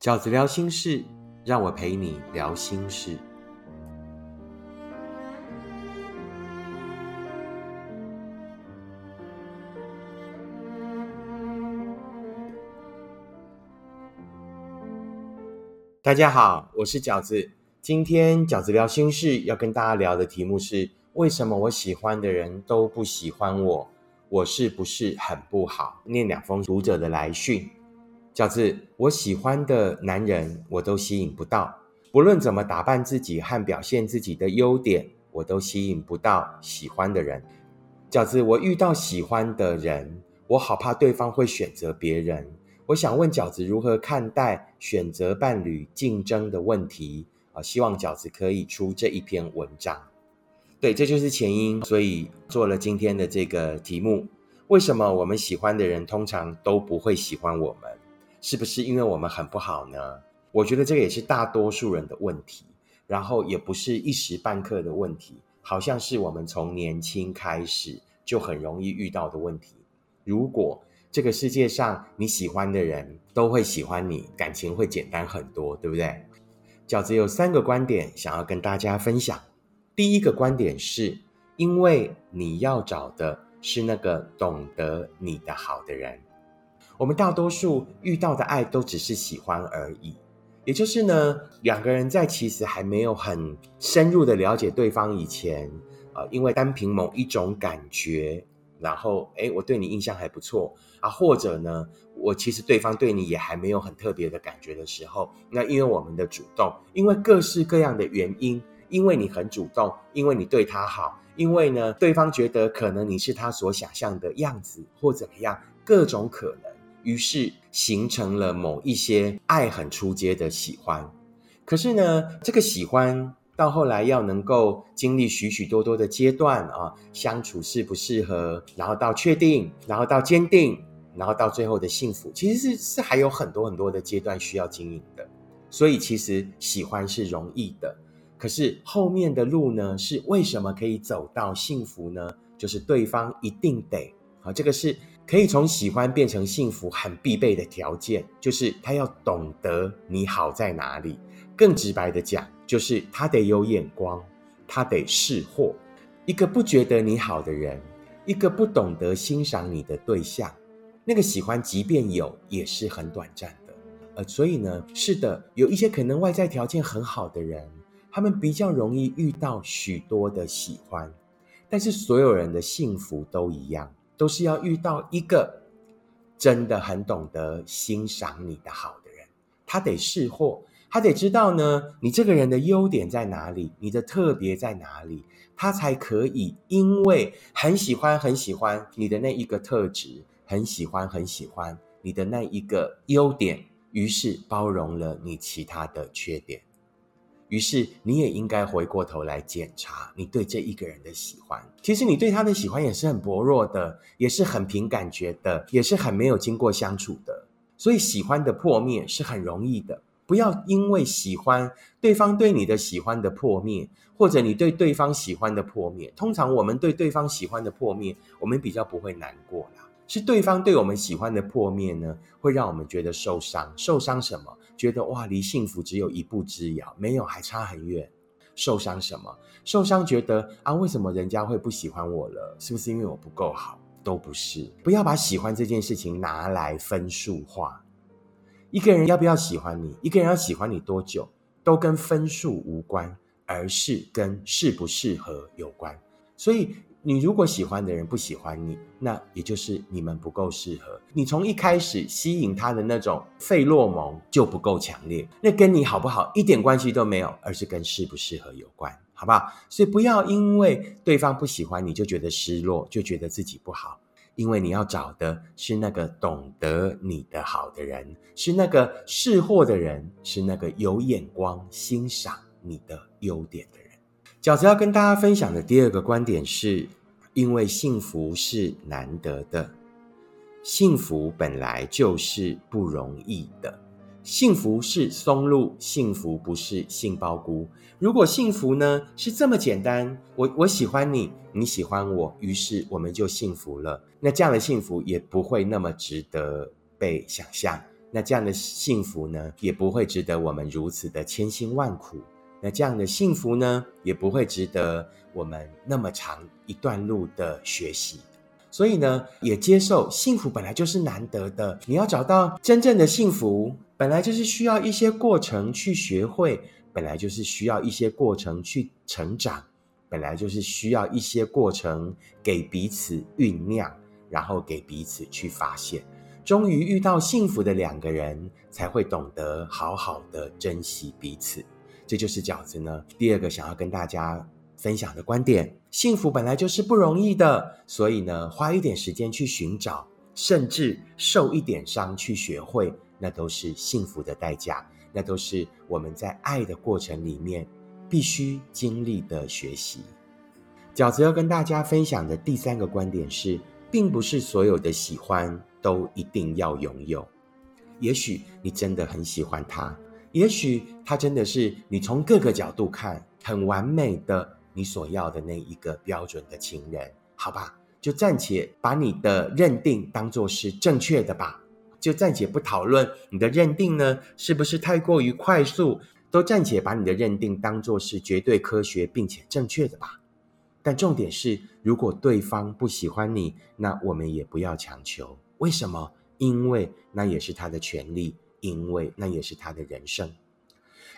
饺子聊心事，让我陪你聊心事。大家好，我是饺子。今天饺子聊心事要跟大家聊的题目是：为什么我喜欢的人都不喜欢我？我是不是很不好？念两封读者的来讯。饺子，我喜欢的男人我都吸引不到，不论怎么打扮自己和表现自己的优点，我都吸引不到喜欢的人。饺子，我遇到喜欢的人，我好怕对方会选择别人。我想问饺子如何看待选择伴侣竞争的问题啊？希望饺子可以出这一篇文章。对，这就是前因，所以做了今天的这个题目：为什么我们喜欢的人通常都不会喜欢我们？是不是因为我们很不好呢？我觉得这个也是大多数人的问题，然后也不是一时半刻的问题，好像是我们从年轻开始就很容易遇到的问题。如果这个世界上你喜欢的人都会喜欢你，感情会简单很多，对不对？饺子有三个观点想要跟大家分享。第一个观点是，因为你要找的是那个懂得你的好的人。我们大多数遇到的爱都只是喜欢而已，也就是呢，两个人在其实还没有很深入的了解对方以前，啊，因为单凭某一种感觉，然后哎，我对你印象还不错啊，或者呢，我其实对方对你也还没有很特别的感觉的时候，那因为我们的主动，因为各式各样的原因，因为你很主动，因为你对他好，因为呢，对方觉得可能你是他所想象的样子或怎么样，各种可能。于是形成了某一些爱很出街的喜欢，可是呢，这个喜欢到后来要能够经历许许多多的阶段啊，相处适不适合，然后到确定，然后到坚定，然后到最后的幸福，其实是是还有很多很多的阶段需要经营的。所以其实喜欢是容易的，可是后面的路呢，是为什么可以走到幸福呢？就是对方一定得啊，这个是。可以从喜欢变成幸福很必备的条件，就是他要懂得你好在哪里。更直白的讲，就是他得有眼光，他得识货。一个不觉得你好的人，一个不懂得欣赏你的对象，那个喜欢即便有，也是很短暂的。呃，所以呢，是的，有一些可能外在条件很好的人，他们比较容易遇到许多的喜欢，但是所有人的幸福都一样。都是要遇到一个真的很懂得欣赏你的好的人，他得识货，他得知道呢，你这个人的优点在哪里，你的特别在哪里，他才可以因为很喜欢很喜欢你的那一个特质，很喜欢很喜欢你的那一个优点，于是包容了你其他的缺点。于是你也应该回过头来检查你对这一个人的喜欢。其实你对他的喜欢也是很薄弱的，也是很凭感觉的，也是很没有经过相处的。所以喜欢的破灭是很容易的。不要因为喜欢对方对你的喜欢的破灭，或者你对对方喜欢的破灭。通常我们对对方喜欢的破灭，我们比较不会难过啦。是对方对我们喜欢的破灭呢，会让我们觉得受伤。受伤什么？觉得哇，离幸福只有一步之遥，没有还差很远。受伤什么？受伤觉得啊，为什么人家会不喜欢我了？是不是因为我不够好？都不是。不要把喜欢这件事情拿来分数化。一个人要不要喜欢你，一个人要喜欢你多久，都跟分数无关，而是跟适不适合有关。所以。你如果喜欢的人不喜欢你，那也就是你们不够适合。你从一开始吸引他的那种费洛蒙就不够强烈，那跟你好不好一点关系都没有，而是跟适不适合有关，好不好？所以不要因为对方不喜欢你就觉得失落，就觉得自己不好，因为你要找的是那个懂得你的好的人，是那个识货的人，是那个有眼光欣赏你的优点的人。饺子要跟大家分享的第二个观点是，因为幸福是难得的，幸福本来就是不容易的，幸福是松露，幸福不是杏鲍菇。如果幸福呢是这么简单，我我喜欢你，你喜欢我，于是我们就幸福了。那这样的幸福也不会那么值得被想象，那这样的幸福呢，也不会值得我们如此的千辛万苦。那这样的幸福呢，也不会值得我们那么长一段路的学习。所以呢，也接受幸福本来就是难得的。你要找到真正的幸福，本来就是需要一些过程去学会，本来就是需要一些过程去成长，本来就是需要一些过程给彼此酝酿，然后给彼此去发现。终于遇到幸福的两个人，才会懂得好好的珍惜彼此。这就是饺子呢。第二个想要跟大家。分享的观点，幸福本来就是不容易的，所以呢，花一点时间去寻找，甚至受一点伤去学会，那都是幸福的代价，那都是我们在爱的过程里面必须经历的学习。饺子要跟大家分享的第三个观点是，并不是所有的喜欢都一定要拥有，也许你真的很喜欢他，也许他真的是你从各个角度看很完美的。你所要的那一个标准的情人，好吧，就暂且把你的认定当做是正确的吧，就暂且不讨论你的认定呢是不是太过于快速，都暂且把你的认定当做是绝对科学并且正确的吧。但重点是，如果对方不喜欢你，那我们也不要强求。为什么？因为那也是他的权利，因为那也是他的人生。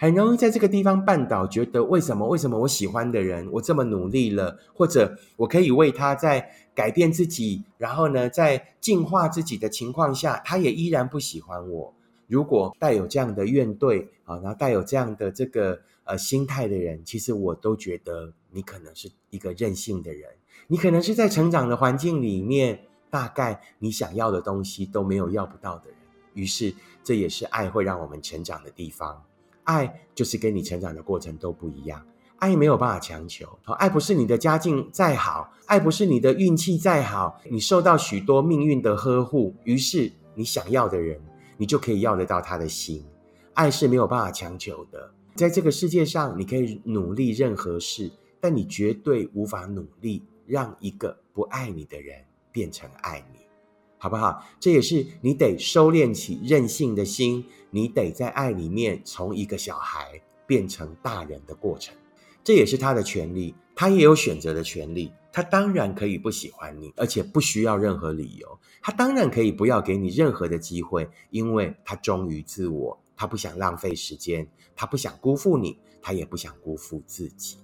很容易在这个地方绊倒，觉得为什么？为什么我喜欢的人，我这么努力了，或者我可以为他在改变自己，然后呢，在进化自己的情况下，他也依然不喜欢我。如果带有这样的怨怼啊，然后带有这样的这个呃心态的人，其实我都觉得你可能是一个任性的人，你可能是在成长的环境里面，大概你想要的东西都没有要不到的人。于是，这也是爱会让我们成长的地方。爱就是跟你成长的过程都不一样，爱没有办法强求。爱不是你的家境再好，爱不是你的运气再好，你受到许多命运的呵护，于是你想要的人，你就可以要得到他的心。爱是没有办法强求的，在这个世界上，你可以努力任何事，但你绝对无法努力让一个不爱你的人变成爱你。好不好？这也是你得收敛起任性的心，你得在爱里面从一个小孩变成大人的过程。这也是他的权利，他也有选择的权利。他当然可以不喜欢你，而且不需要任何理由。他当然可以不要给你任何的机会，因为他忠于自我，他不想浪费时间，他不想辜负你，他也不想辜负自己。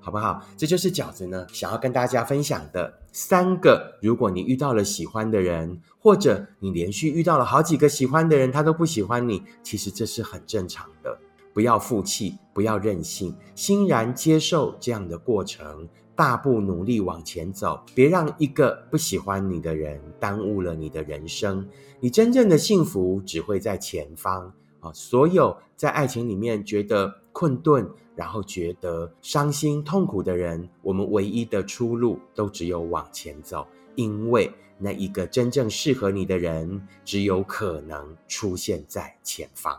好不好？这就是饺子呢，想要跟大家分享的三个。如果你遇到了喜欢的人，或者你连续遇到了好几个喜欢的人，他都不喜欢你，其实这是很正常的。不要负气，不要任性，欣然接受这样的过程，大步努力往前走。别让一个不喜欢你的人耽误了你的人生。你真正的幸福只会在前方啊！所有在爱情里面觉得困顿。然后觉得伤心痛苦的人，我们唯一的出路都只有往前走，因为那一个真正适合你的人，只有可能出现在前方。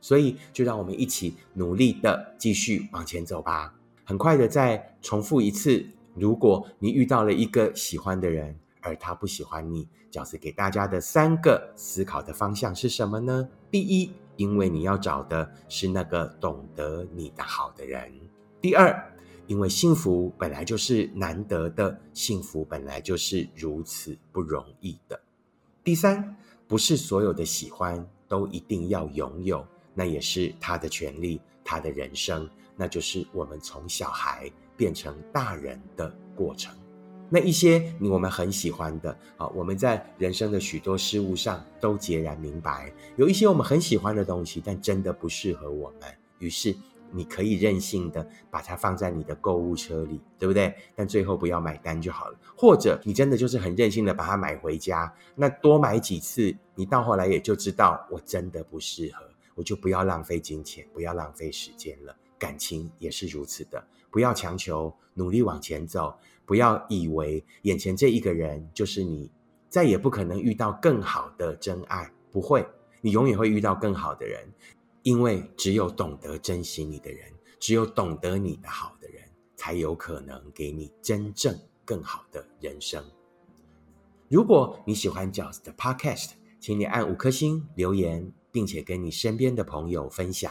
所以，就让我们一起努力的继续往前走吧。很快的再重复一次：如果你遇到了一个喜欢的人，而他不喜欢你，饺子给大家的三个思考的方向是什么呢？第一。因为你要找的是那个懂得你的好的人。第二，因为幸福本来就是难得的，幸福本来就是如此不容易的。第三，不是所有的喜欢都一定要拥有，那也是他的权利，他的人生，那就是我们从小孩变成大人的过程。那一些我们很喜欢的啊，我们在人生的许多事物上都截然明白，有一些我们很喜欢的东西，但真的不适合我们。于是你可以任性的把它放在你的购物车里，对不对？但最后不要买单就好了。或者你真的就是很任性的把它买回家，那多买几次，你到后来也就知道我真的不适合，我就不要浪费金钱，不要浪费时间了。感情也是如此的，不要强求，努力往前走。不要以为眼前这一个人就是你，再也不可能遇到更好的真爱。不会，你永远会遇到更好的人，因为只有懂得珍惜你的人，只有懂得你的好的人，才有可能给你真正更好的人生。如果你喜欢饺子的 Podcast，请你按五颗星留言，并且跟你身边的朋友分享。